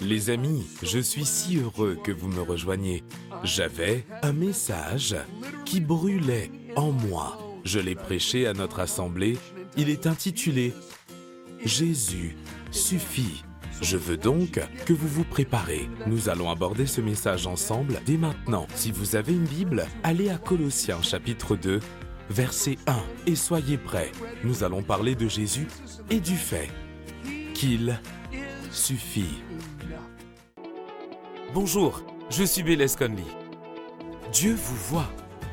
Les amis, je suis si heureux que vous me rejoigniez. J'avais un message qui brûlait en moi. Je l'ai prêché à notre assemblée. Il est intitulé Jésus suffit. Je veux donc que vous vous préparez. Nous allons aborder ce message ensemble dès maintenant. Si vous avez une Bible, allez à Colossiens chapitre 2, verset 1 et soyez prêts. Nous allons parler de Jésus et du fait qu'il suffit. Bonjour, je suis Bélez Conley. Dieu vous voit,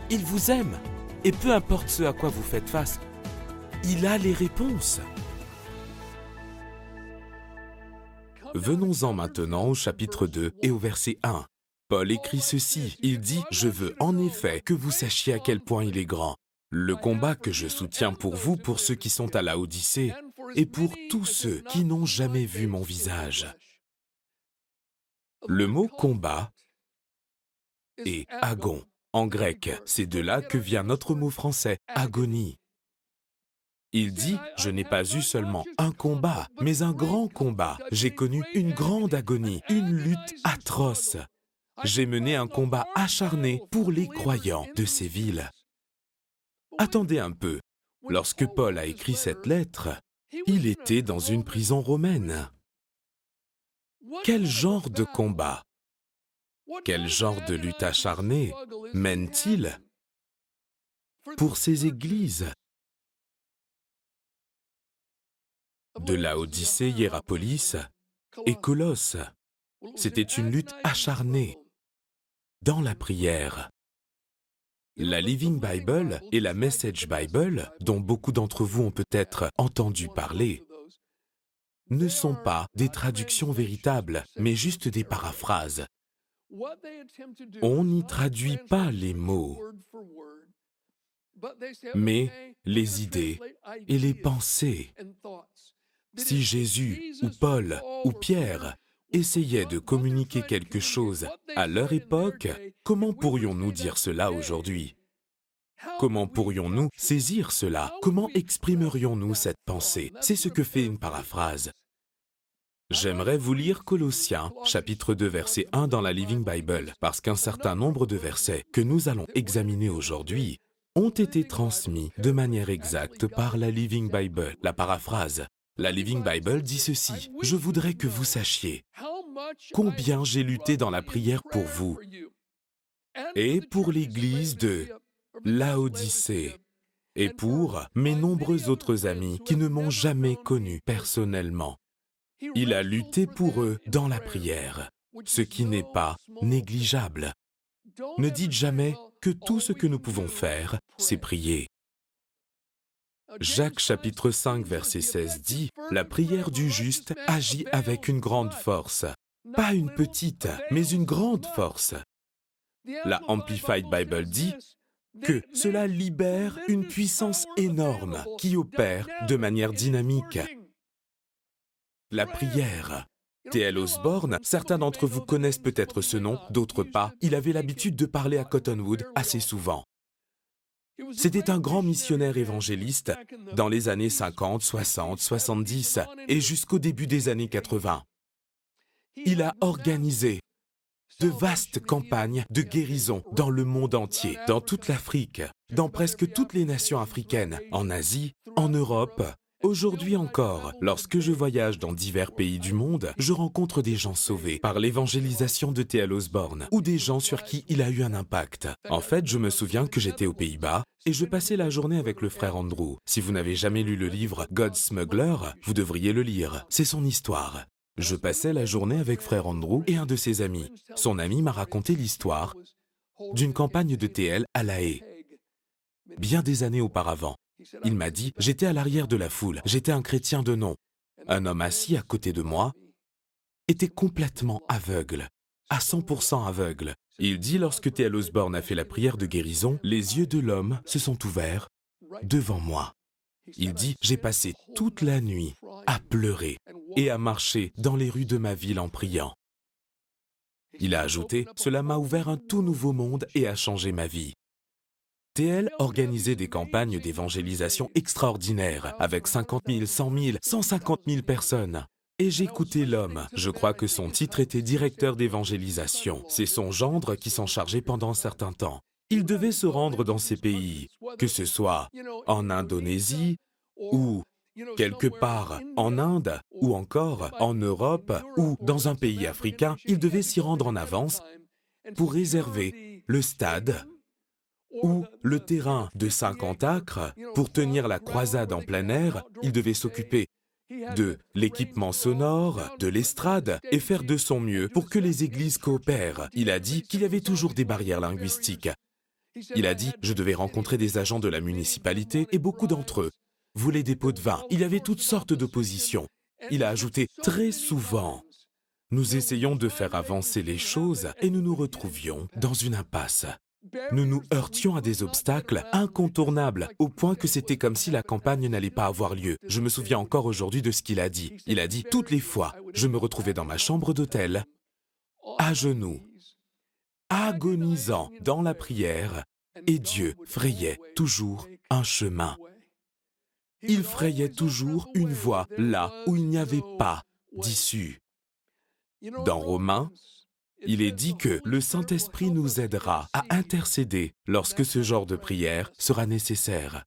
il vous aime, et peu importe ce à quoi vous faites face, il a les réponses. Venons-en maintenant au chapitre 2 et au verset 1. Paul écrit ceci. Il dit, Je veux en effet que vous sachiez à quel point il est grand. Le combat que je soutiens pour vous, pour ceux qui sont à la Odyssée, et pour tous ceux qui n'ont jamais vu mon visage. Le mot combat est agon. En grec, c'est de là que vient notre mot français, agonie. Il dit, je n'ai pas eu seulement un combat, mais un grand combat. J'ai connu une grande agonie, une lutte atroce. J'ai mené un combat acharné pour les croyants de ces villes. Attendez un peu. Lorsque Paul a écrit cette lettre, il était dans une prison romaine. Quel genre de combat, quel genre de lutte acharnée mène-t-il pour ces églises? De la Odyssée Hierapolis et Colosse. C'était une lutte acharnée dans la prière. La Living Bible et la Message Bible, dont beaucoup d'entre vous ont peut-être entendu parler, ne sont pas des traductions véritables, mais juste des paraphrases. On n'y traduit pas les mots, mais les idées et les pensées. Si Jésus ou Paul ou Pierre essayaient de communiquer quelque chose à leur époque, comment pourrions-nous dire cela aujourd'hui? Comment pourrions-nous saisir cela? Comment exprimerions-nous cette pensée? C'est ce que fait une paraphrase. J'aimerais vous lire Colossiens, chapitre 2, verset 1 dans la Living Bible, parce qu'un certain nombre de versets que nous allons examiner aujourd'hui ont été transmis de manière exacte par la Living Bible, la paraphrase. La Living Bible dit ceci, Je voudrais que vous sachiez combien j'ai lutté dans la prière pour vous et pour l'Église de Laodicée et pour mes nombreux autres amis qui ne m'ont jamais connu personnellement. Il a lutté pour eux dans la prière, ce qui n'est pas négligeable. Ne dites jamais que tout ce que nous pouvons faire, c'est prier. Jacques chapitre 5 verset 16 dit, La prière du juste agit avec une grande force. Pas une petite, mais une grande force. La Amplified Bible dit que cela libère une puissance énorme qui opère de manière dynamique. La prière. T.L. Osborne, certains d'entre vous connaissent peut-être ce nom, d'autres pas. Il avait l'habitude de parler à Cottonwood assez souvent. C'était un grand missionnaire évangéliste dans les années 50, 60, 70 et jusqu'au début des années 80. Il a organisé de vastes campagnes de guérison dans le monde entier, dans toute l'Afrique, dans presque toutes les nations africaines, en Asie, en Europe. Aujourd'hui encore, lorsque je voyage dans divers pays du monde, je rencontre des gens sauvés par l'évangélisation de T.L. Osborne ou des gens sur qui il a eu un impact. En fait, je me souviens que j'étais aux Pays-Bas et je passais la journée avec le frère Andrew. Si vous n'avez jamais lu le livre God Smuggler, vous devriez le lire. C'est son histoire. Je passais la journée avec frère Andrew et un de ses amis. Son ami m'a raconté l'histoire d'une campagne de TL à La Haye, bien des années auparavant. Il m'a dit, j'étais à l'arrière de la foule, j'étais un chrétien de nom. Un homme assis à côté de moi était complètement aveugle, à 100% aveugle. Il dit lorsque T.L. Osborne a fait la prière de guérison, les yeux de l'homme se sont ouverts devant moi. Il dit, j'ai passé toute la nuit à pleurer et à marcher dans les rues de ma ville en priant. Il a ajouté, cela m'a ouvert un tout nouveau monde et a changé ma vie. TL organisait des campagnes d'évangélisation extraordinaires avec 50 000, 100 000, 150 000 personnes. Et j'écoutais l'homme. Je crois que son titre était directeur d'évangélisation. C'est son gendre qui s'en chargeait pendant un certain temps. Il devait se rendre dans ces pays, que ce soit en Indonésie ou quelque part en Inde ou encore en Europe ou dans un pays africain. Il devait s'y rendre en avance pour réserver le stade ou le terrain de 50 acres pour tenir la croisade en plein air. Il devait s'occuper de l'équipement sonore, de l'estrade, et faire de son mieux pour que les églises coopèrent. Il a dit qu'il y avait toujours des barrières linguistiques. Il a dit, je devais rencontrer des agents de la municipalité et beaucoup d'entre eux voulaient des pots de vin. Il avait toutes sortes d'oppositions. Il a ajouté très souvent, nous essayons de faire avancer les choses et nous nous retrouvions dans une impasse. Nous nous heurtions à des obstacles incontournables, au point que c'était comme si la campagne n'allait pas avoir lieu. Je me souviens encore aujourd'hui de ce qu'il a dit. Il a dit, toutes les fois, je me retrouvais dans ma chambre d'hôtel, à genoux, agonisant dans la prière, et Dieu frayait toujours un chemin. Il frayait toujours une voie là où il n'y avait pas d'issue. Dans Romains, il est dit que le Saint-Esprit nous aidera à intercéder lorsque ce genre de prière sera nécessaire.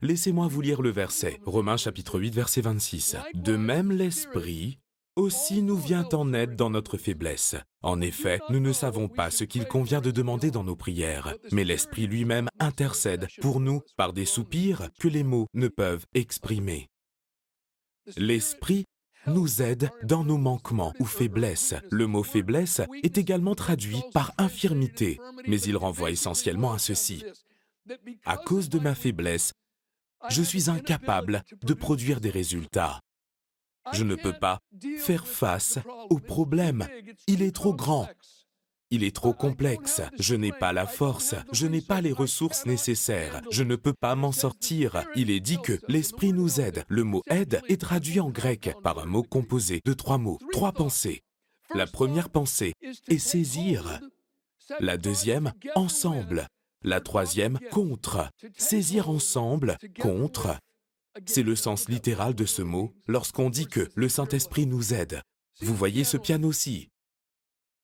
Laissez-moi vous lire le verset, Romains chapitre 8, verset 26. De même l'Esprit aussi nous vient en aide dans notre faiblesse. En effet, nous ne savons pas ce qu'il convient de demander dans nos prières, mais l'Esprit lui-même intercède pour nous par des soupirs que les mots ne peuvent exprimer. L'Esprit nous aide dans nos manquements ou faiblesses. Le mot faiblesse est également traduit par infirmité, mais il renvoie essentiellement à ceci. À cause de ma faiblesse, je suis incapable de produire des résultats. Je ne peux pas faire face au problème. Il est trop grand. Il est trop complexe, je n'ai pas la force, je n'ai pas les ressources nécessaires, je ne peux pas m'en sortir. Il est dit que l'Esprit nous aide. Le mot aide est traduit en grec par un mot composé de trois mots, trois pensées. La première pensée est saisir. La deuxième, ensemble. La troisième, contre. Saisir ensemble, contre. C'est le sens littéral de ce mot lorsqu'on dit que le Saint-Esprit nous aide. Vous voyez ce piano-ci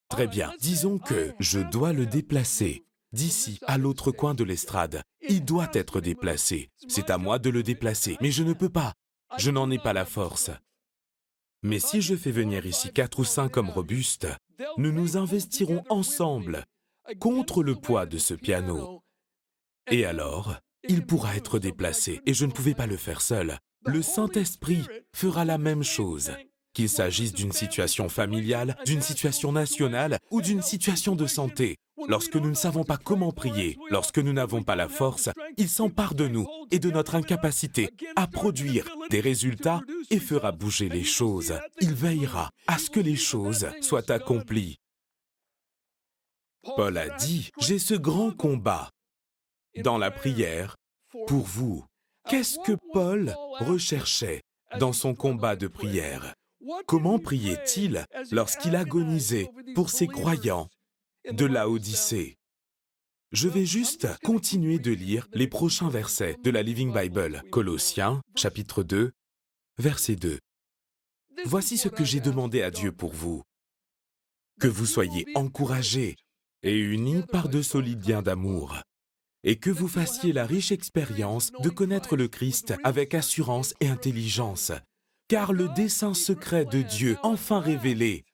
Très bien, disons que je dois le déplacer d'ici à l'autre coin de l'estrade. Il doit être déplacé. C'est à moi de le déplacer, mais je ne peux pas. Je n'en ai pas la force. Mais si je fais venir ici quatre ou cinq hommes robustes, nous nous investirons ensemble contre le poids de ce piano. Et alors, il pourra être déplacé, et je ne pouvais pas le faire seul. Le Saint-Esprit fera la même chose qu'il s'agisse d'une situation familiale, d'une situation nationale ou d'une situation de santé. Lorsque nous ne savons pas comment prier, lorsque nous n'avons pas la force, il s'empare de nous et de notre incapacité à produire des résultats et fera bouger les choses. Il veillera à ce que les choses soient accomplies. Paul a dit, j'ai ce grand combat dans la prière pour vous. Qu'est-ce que Paul recherchait dans son combat de prière? Comment priait-il lorsqu'il agonisait pour ses croyants de la Odyssée Je vais juste continuer de lire les prochains versets de la Living Bible, Colossiens chapitre 2, verset 2. Voici ce que j'ai demandé à Dieu pour vous. Que vous soyez encouragés et unis par de solides liens d'amour, et que vous fassiez la riche expérience de connaître le Christ avec assurance et intelligence, car le dessein secret de Dieu, enfin révélé,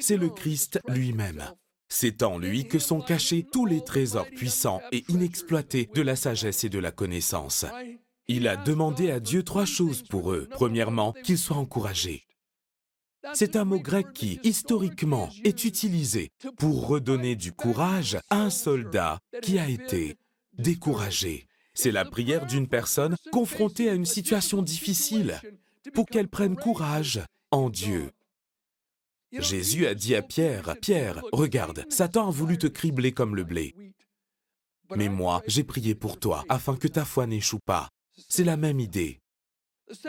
c'est le Christ lui-même. C'est en lui que sont cachés tous les trésors puissants et inexploités de la sagesse et de la connaissance. Il a demandé à Dieu trois choses pour eux. Premièrement, qu'ils soient encouragés. C'est un mot grec qui, historiquement, est utilisé pour redonner du courage à un soldat qui a été découragé. C'est la prière d'une personne confrontée à une situation difficile pour qu'elle prenne courage en Dieu. Jésus a dit à Pierre, Pierre, regarde, Satan a voulu te cribler comme le blé. Mais moi, j'ai prié pour toi, afin que ta foi n'échoue pas. C'est la même idée.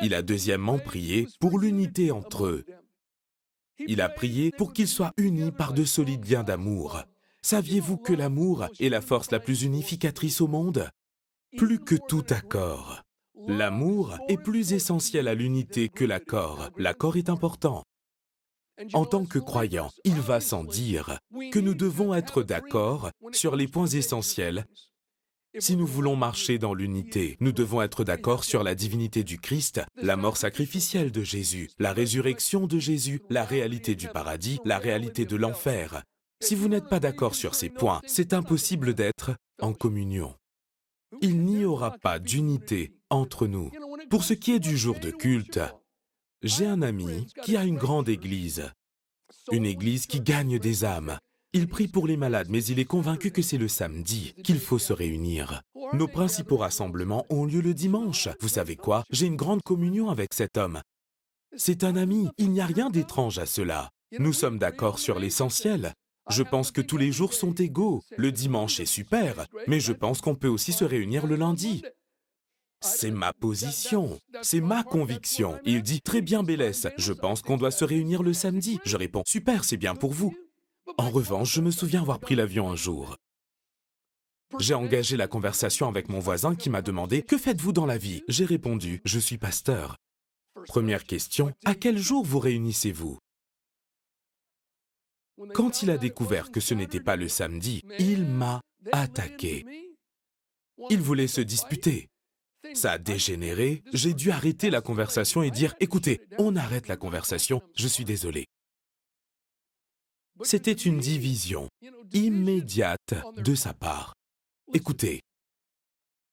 Il a deuxièmement prié pour l'unité entre eux. Il a prié pour qu'ils soient unis par de solides liens d'amour. Saviez-vous que l'amour est la force la plus unificatrice au monde? Plus que tout accord. L'amour est plus essentiel à l'unité que l'accord. L'accord est important. En tant que croyants, il va sans dire que nous devons être d'accord sur les points essentiels. Si nous voulons marcher dans l'unité, nous devons être d'accord sur la divinité du Christ, la mort sacrificielle de Jésus, la résurrection de Jésus, la réalité du paradis, la réalité de l'enfer. Si vous n'êtes pas d'accord sur ces points, c'est impossible d'être en communion. Il n'y aura pas d'unité entre nous. Pour ce qui est du jour de culte, j'ai un ami qui a une grande église, une église qui gagne des âmes. Il prie pour les malades, mais il est convaincu que c'est le samedi qu'il faut se réunir. Nos principaux rassemblements ont lieu le dimanche. Vous savez quoi? J'ai une grande communion avec cet homme. C'est un ami, il n'y a rien d'étrange à cela. Nous sommes d'accord sur l'essentiel. Je pense que tous les jours sont égaux. Le dimanche est super, mais je pense qu'on peut aussi se réunir le lundi. C'est ma position, c'est ma conviction. Il dit Très bien, Bélès, je pense qu'on doit se réunir le samedi. Je réponds Super, c'est bien pour vous. En revanche, je me souviens avoir pris l'avion un jour. J'ai engagé la conversation avec mon voisin qui m'a demandé Que faites-vous dans la vie? J'ai répondu Je suis pasteur. Première question À quel jour vous réunissez-vous? Quand il a découvert que ce n'était pas le samedi, il m'a attaqué. Il voulait se disputer. Ça a dégénéré, j'ai dû arrêter la conversation et dire, écoutez, on arrête la conversation, je suis désolé. C'était une division immédiate de sa part. Écoutez,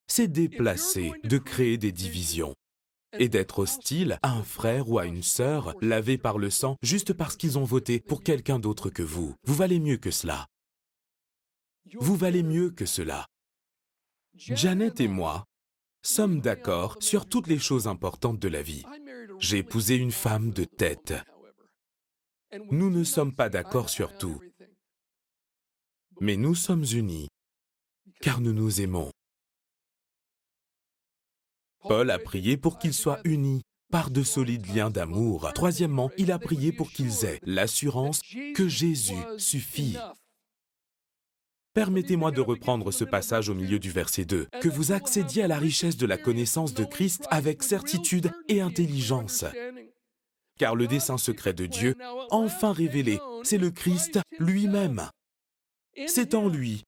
c'est déplacé de créer des divisions et d'être hostile à un frère ou à une sœur lavé par le sang juste parce qu'ils ont voté pour quelqu'un d'autre que vous. Vous valez mieux que cela. Vous valez mieux que cela. Janet et moi sommes d'accord sur toutes les choses importantes de la vie. J'ai épousé une femme de tête. Nous ne sommes pas d'accord sur tout. Mais nous sommes unis, car nous nous aimons. Paul a prié pour qu'ils soient unis par de solides liens d'amour. Troisièmement, il a prié pour qu'ils aient l'assurance que Jésus suffit. Permettez-moi de reprendre ce passage au milieu du verset 2. Que vous accédiez à la richesse de la connaissance de Christ avec certitude et intelligence. Car le dessein secret de Dieu, enfin révélé, c'est le Christ lui-même. C'est en lui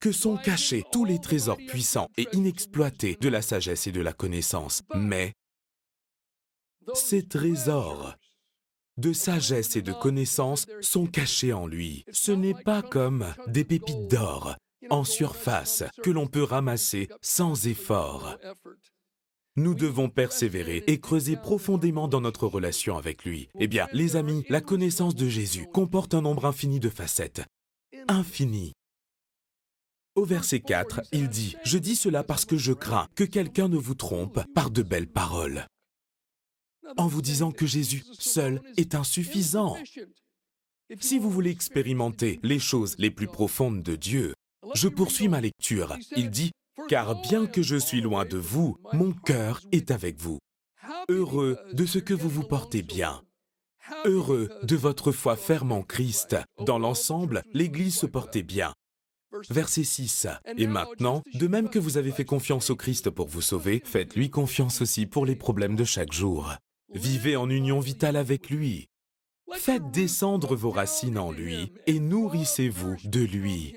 que sont cachés tous les trésors puissants et inexploités de la sagesse et de la connaissance. Mais ces trésors de sagesse et de connaissance sont cachés en lui. Ce n'est pas comme des pépites d'or en surface que l'on peut ramasser sans effort. Nous devons persévérer et creuser profondément dans notre relation avec lui. Eh bien, les amis, la connaissance de Jésus comporte un nombre infini de facettes. Infini. Au verset 4, il dit, Je dis cela parce que je crains que quelqu'un ne vous trompe par de belles paroles en vous disant que Jésus seul est insuffisant. Si vous voulez expérimenter les choses les plus profondes de Dieu, je poursuis ma lecture. Il dit, Car bien que je suis loin de vous, mon cœur est avec vous. Heureux de ce que vous vous portez bien. Heureux de votre foi ferme en Christ. Dans l'ensemble, l'Église se portait bien. Verset 6. Et maintenant, de même que vous avez fait confiance au Christ pour vous sauver, faites-lui confiance aussi pour les problèmes de chaque jour. Vivez en union vitale avec lui. Faites descendre vos racines en lui et nourrissez-vous de lui.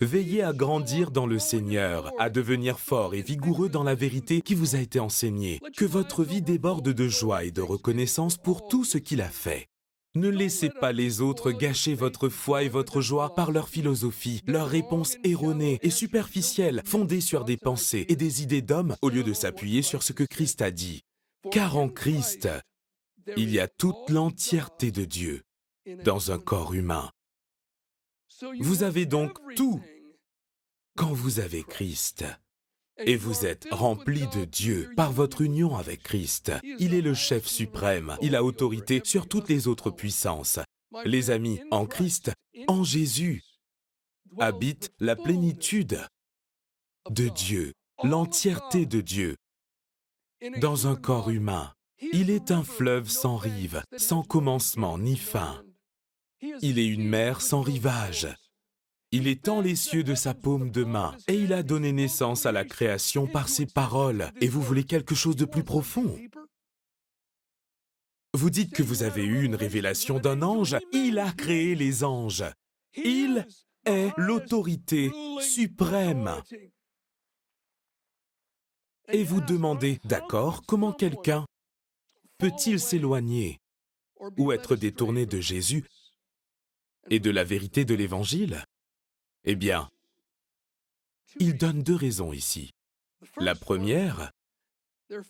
Veillez à grandir dans le Seigneur, à devenir fort et vigoureux dans la vérité qui vous a été enseignée. Que votre vie déborde de joie et de reconnaissance pour tout ce qu'il a fait. Ne laissez pas les autres gâcher votre foi et votre joie par leur philosophie, leurs réponses erronées et superficielles, fondées sur des pensées et des idées d'hommes, au lieu de s'appuyer sur ce que Christ a dit. Car en Christ, il y a toute l'entièreté de Dieu dans un corps humain. Vous avez donc tout quand vous avez Christ. Et vous êtes rempli de Dieu par votre union avec Christ. Il est le chef suprême. Il a autorité sur toutes les autres puissances. Les amis, en Christ, en Jésus, habite la plénitude de Dieu, l'entièreté de Dieu dans un corps humain. Il est un fleuve sans rive, sans commencement ni fin. Il est une mer sans rivage. Il étend les cieux de sa paume de main et il a donné naissance à la création par ses paroles. Et vous voulez quelque chose de plus profond? Vous dites que vous avez eu une révélation d'un ange. Il a créé les anges. Il est l'autorité suprême. Et vous demandez, d'accord, comment quelqu'un peut-il s'éloigner ou être détourné de Jésus et de la vérité de l'Évangile? Eh bien, il donne deux raisons ici. La première,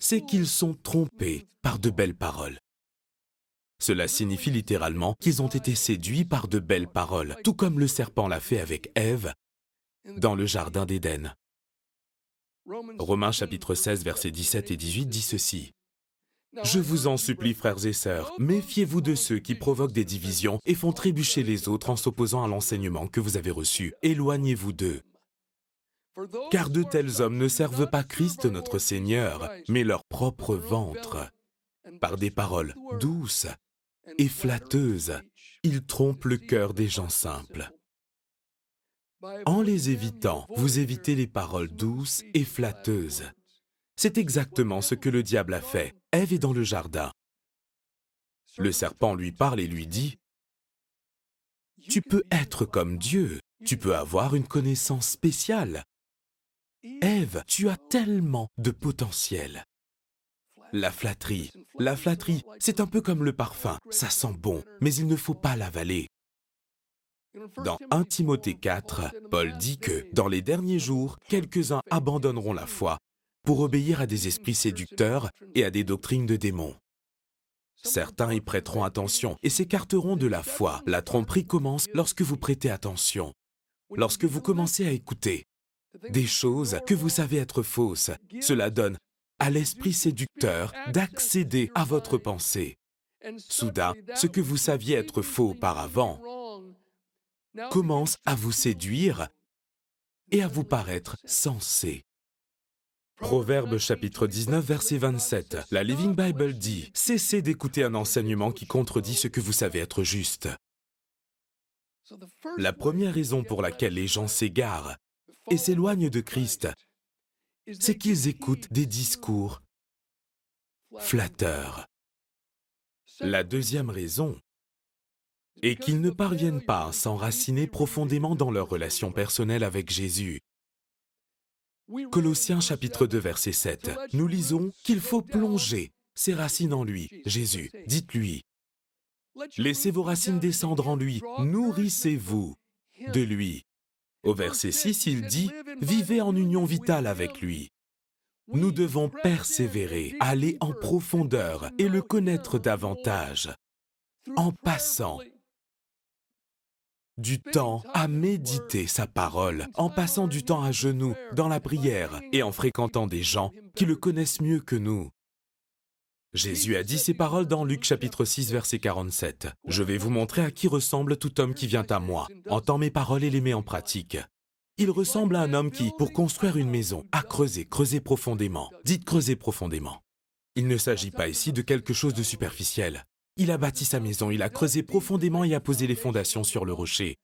c'est qu'ils sont trompés par de belles paroles. Cela signifie littéralement qu'ils ont été séduits par de belles paroles, tout comme le serpent l'a fait avec Ève dans le Jardin d'Éden. Romains chapitre 16, versets 17 et 18 dit ceci. Je vous en supplie, frères et sœurs, méfiez-vous de ceux qui provoquent des divisions et font trébucher les autres en s'opposant à l'enseignement que vous avez reçu. Éloignez-vous d'eux. Car de tels hommes ne servent pas Christ notre Seigneur, mais leur propre ventre. Par des paroles douces et flatteuses, ils trompent le cœur des gens simples. En les évitant, vous évitez les paroles douces et flatteuses. C'est exactement ce que le diable a fait. Ève est dans le jardin. Le serpent lui parle et lui dit, Tu peux être comme Dieu, tu peux avoir une connaissance spéciale. Ève, tu as tellement de potentiel. La flatterie. La flatterie, c'est un peu comme le parfum, ça sent bon, mais il ne faut pas l'avaler. Dans 1 Timothée 4, Paul dit que dans les derniers jours, quelques-uns abandonneront la foi pour obéir à des esprits séducteurs et à des doctrines de démons. Certains y prêteront attention et s'écarteront de la foi. La tromperie commence lorsque vous prêtez attention, lorsque vous commencez à écouter des choses que vous savez être fausses. Cela donne à l'esprit séducteur d'accéder à votre pensée. Soudain, ce que vous saviez être faux auparavant commence à vous séduire et à vous paraître sensé. Proverbe chapitre 19 verset 27. La Living Bible dit, Cessez d'écouter un enseignement qui contredit ce que vous savez être juste. La première raison pour laquelle les gens s'égarent et s'éloignent de Christ, c'est qu'ils écoutent des discours flatteurs. La deuxième raison est qu'ils ne parviennent pas à s'enraciner profondément dans leur relation personnelle avec Jésus. Colossiens chapitre 2 verset 7, nous lisons qu'il faut plonger ses racines en lui, Jésus. Dites-lui, laissez vos racines descendre en lui, nourrissez-vous de lui. Au verset 6, il dit, vivez en union vitale avec lui. Nous devons persévérer, aller en profondeur et le connaître davantage en passant du temps à méditer sa parole, en passant du temps à genoux, dans la prière et en fréquentant des gens qui le connaissent mieux que nous. Jésus a dit ces paroles dans Luc chapitre 6 verset 47. Je vais vous montrer à qui ressemble tout homme qui vient à moi, entend mes paroles et les met en pratique. Il ressemble à un homme qui, pour construire une maison, a creusé, creusé profondément. Dites creuser profondément. Il ne s'agit pas ici de quelque chose de superficiel. Il a bâti sa maison, il a creusé profondément et a posé les fondations sur le rocher.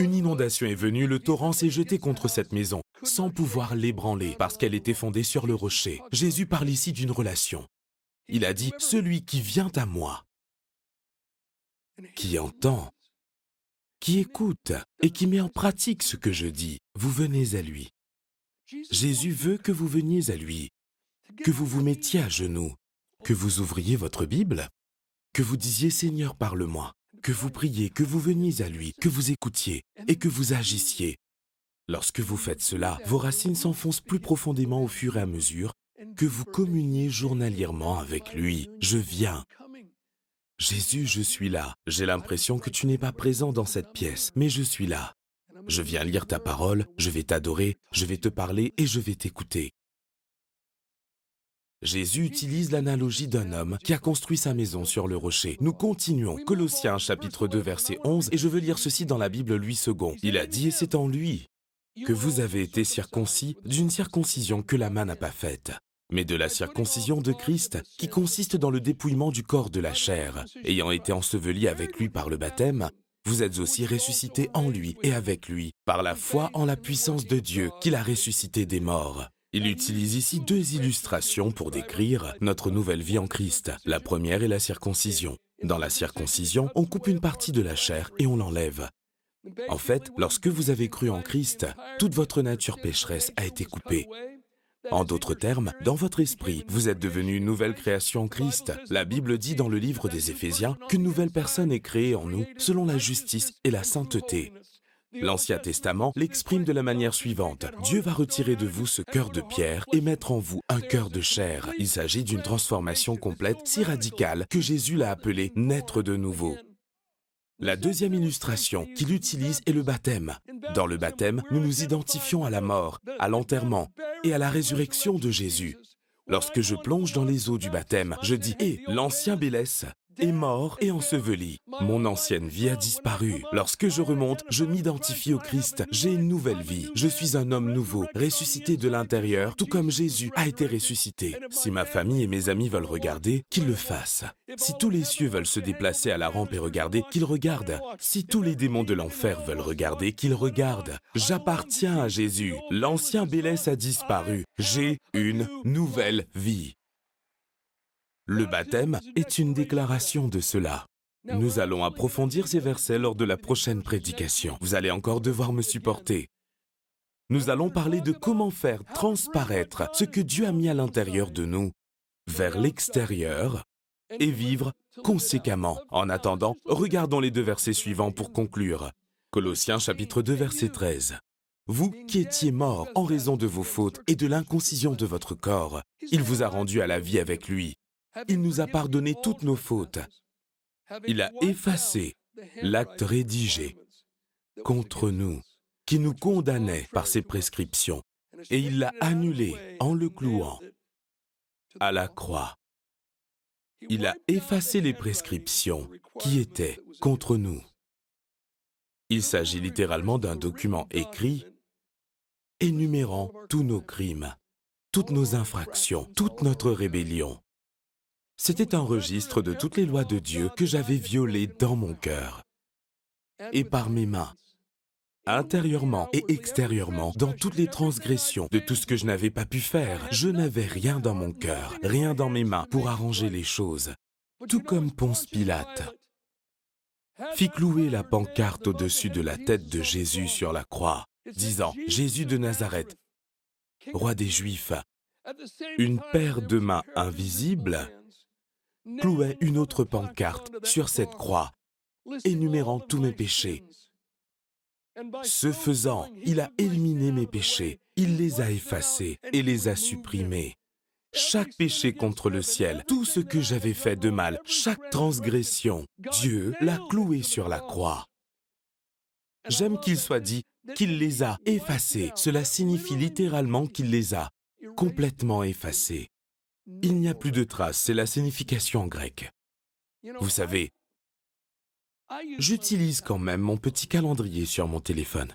Une inondation est venue, le torrent s'est jeté contre cette maison, sans pouvoir l'ébranler, parce qu'elle était fondée sur le rocher. Jésus parle ici d'une relation. Il a dit, Celui qui vient à moi, qui entend, qui écoute et qui met en pratique ce que je dis, vous venez à lui. Jésus veut que vous veniez à lui, que vous vous mettiez à genoux, que vous ouvriez votre Bible que vous disiez Seigneur, parle-moi, que vous priez, que vous veniez à lui, que vous écoutiez et que vous agissiez. Lorsque vous faites cela, vos racines s'enfoncent plus profondément au fur et à mesure que vous communiez journalièrement avec lui. Je viens. Jésus, je suis là. J'ai l'impression que tu n'es pas présent dans cette pièce, mais je suis là. Je viens lire ta parole, je vais t'adorer, je vais te parler et je vais t'écouter. Jésus utilise l'analogie d'un homme qui a construit sa maison sur le rocher. Nous continuons. Colossiens chapitre 2 verset 11 et je veux lire ceci dans la Bible Louis II. Il a dit et c'est en lui que vous avez été circoncis d'une circoncision que la main n'a pas faite, mais de la circoncision de Christ qui consiste dans le dépouillement du corps de la chair, ayant été enseveli avec lui par le baptême, vous êtes aussi ressuscités en lui et avec lui, par la foi en la puissance de Dieu qu'il a ressuscité des morts. Il utilise ici deux illustrations pour décrire notre nouvelle vie en Christ. La première est la circoncision. Dans la circoncision, on coupe une partie de la chair et on l'enlève. En fait, lorsque vous avez cru en Christ, toute votre nature pécheresse a été coupée. En d'autres termes, dans votre esprit, vous êtes devenu une nouvelle création en Christ. La Bible dit dans le livre des Éphésiens qu'une nouvelle personne est créée en nous selon la justice et la sainteté. L'Ancien Testament l'exprime de la manière suivante. Dieu va retirer de vous ce cœur de pierre et mettre en vous un cœur de chair. Il s'agit d'une transformation complète si radicale que Jésus l'a appelée naître de nouveau. La deuxième illustration qu'il utilise est le baptême. Dans le baptême, nous nous identifions à la mort, à l'enterrement et à la résurrection de Jésus. Lorsque je plonge dans les eaux du baptême, je dis Hé, l'ancien Bélès est mort et enseveli. Mon ancienne vie a disparu. Lorsque je remonte, je m'identifie au Christ. J'ai une nouvelle vie. Je suis un homme nouveau, ressuscité de l'intérieur, tout comme Jésus a été ressuscité. Si ma famille et mes amis veulent regarder, qu'ils le fassent. Si tous les cieux veulent se déplacer à la rampe et regarder, qu'ils regardent. Si tous les démons de l'enfer veulent regarder, qu'ils regardent. J'appartiens à Jésus. L'ancien Bélès a disparu. J'ai une nouvelle vie. Le baptême est une déclaration de cela. Nous allons approfondir ces versets lors de la prochaine prédication. Vous allez encore devoir me supporter. Nous allons parler de comment faire transparaître ce que Dieu a mis à l'intérieur de nous vers l'extérieur et vivre conséquemment. En attendant, regardons les deux versets suivants pour conclure. Colossiens chapitre 2 verset 13. Vous qui étiez morts en raison de vos fautes et de l'inconcision de votre corps, il vous a rendu à la vie avec lui. Il nous a pardonné toutes nos fautes. Il a effacé l'acte rédigé contre nous, qui nous condamnait par ses prescriptions, et il l'a annulé en le clouant à la croix. Il a effacé les prescriptions qui étaient contre nous. Il s'agit littéralement d'un document écrit énumérant tous nos crimes, toutes nos infractions, toute notre rébellion. C'était un registre de toutes les lois de Dieu que j'avais violées dans mon cœur et par mes mains, intérieurement et extérieurement, dans toutes les transgressions de tout ce que je n'avais pas pu faire. Je n'avais rien dans mon cœur, rien dans mes mains pour arranger les choses. Tout comme Ponce Pilate fit clouer la pancarte au-dessus de la tête de Jésus sur la croix, disant Jésus de Nazareth, roi des Juifs. Une paire de mains invisibles clouait une autre pancarte sur cette croix, énumérant tous mes péchés. Ce faisant, il a éliminé mes péchés, il les a effacés et les a supprimés. Chaque péché contre le ciel, tout ce que j'avais fait de mal, chaque transgression, Dieu l'a cloué sur la croix. J'aime qu'il soit dit qu'il les a effacés. Cela signifie littéralement qu'il les a complètement effacés. Il n'y a plus de traces, c'est la signification en grec. Vous savez, j'utilise quand même mon petit calendrier sur mon téléphone,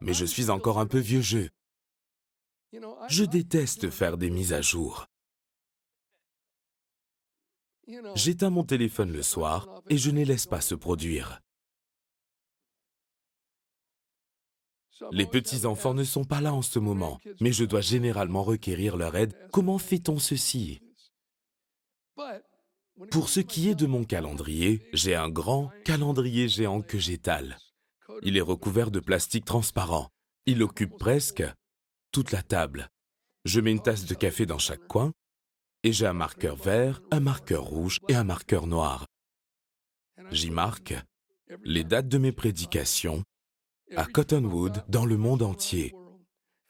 mais je suis encore un peu vieux jeu. Je déteste faire des mises à jour. J'éteins mon téléphone le soir et je ne laisse pas se produire. Les petits-enfants ne sont pas là en ce moment, mais je dois généralement requérir leur aide. Comment fait-on ceci? Pour ce qui est de mon calendrier, j'ai un grand calendrier géant que j'étale. Il est recouvert de plastique transparent. Il occupe presque toute la table. Je mets une tasse de café dans chaque coin et j'ai un marqueur vert, un marqueur rouge et un marqueur noir. J'y marque les dates de mes prédications, à Cottonwood, dans le monde entier.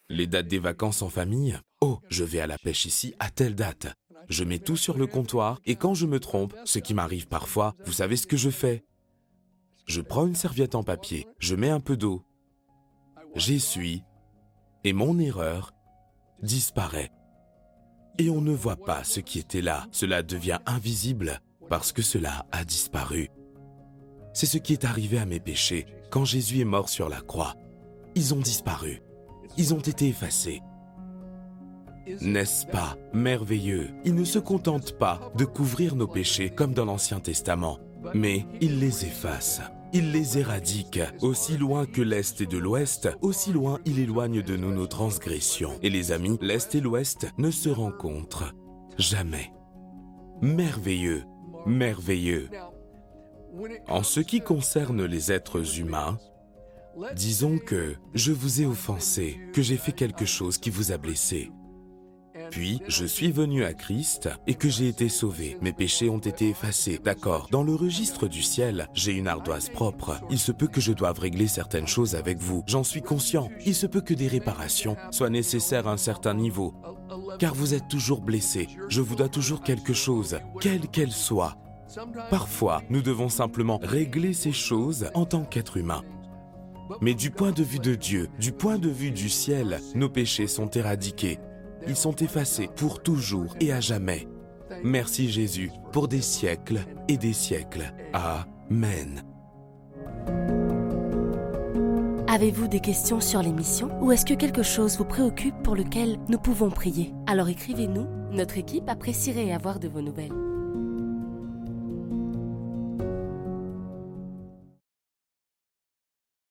Les dates des vacances en famille? Oh, je vais à la pêche ici à telle date. Je mets tout sur le comptoir et quand je me trompe, ce qui m'arrive parfois, vous savez ce que je fais? Je prends une serviette en papier, je mets un peu d'eau, j'essuie et mon erreur disparaît. Et on ne voit pas ce qui était là. Cela devient invisible parce que cela a disparu. C'est ce qui est arrivé à mes péchés quand Jésus est mort sur la croix. Ils ont disparu. Ils ont été effacés. N'est-ce pas merveilleux? Il ne se contente pas de couvrir nos péchés comme dans l'Ancien Testament, mais il les efface. il les éradique. Aussi loin que l'Est et de l'Ouest, aussi loin il éloigne de nous nos transgressions. Et les amis, l'Est et l'Ouest ne se rencontrent jamais. Merveilleux, merveilleux. En ce qui concerne les êtres humains, disons que je vous ai offensé, que j'ai fait quelque chose qui vous a blessé. Puis, je suis venu à Christ et que j'ai été sauvé. Mes péchés ont été effacés. D'accord. Dans le registre du ciel, j'ai une ardoise propre. Il se peut que je doive régler certaines choses avec vous. J'en suis conscient. Il se peut que des réparations soient nécessaires à un certain niveau. Car vous êtes toujours blessé. Je vous dois toujours quelque chose, quelle qu'elle soit. Parfois, nous devons simplement régler ces choses en tant qu'être humain. Mais du point de vue de Dieu, du point de vue du ciel, nos péchés sont éradiqués. Ils sont effacés pour toujours et à jamais. Merci Jésus pour des siècles et des siècles. Amen. Avez-vous des questions sur l'émission ou est-ce que quelque chose vous préoccupe pour lequel nous pouvons prier? Alors écrivez-nous, notre équipe apprécierait avoir de vos nouvelles.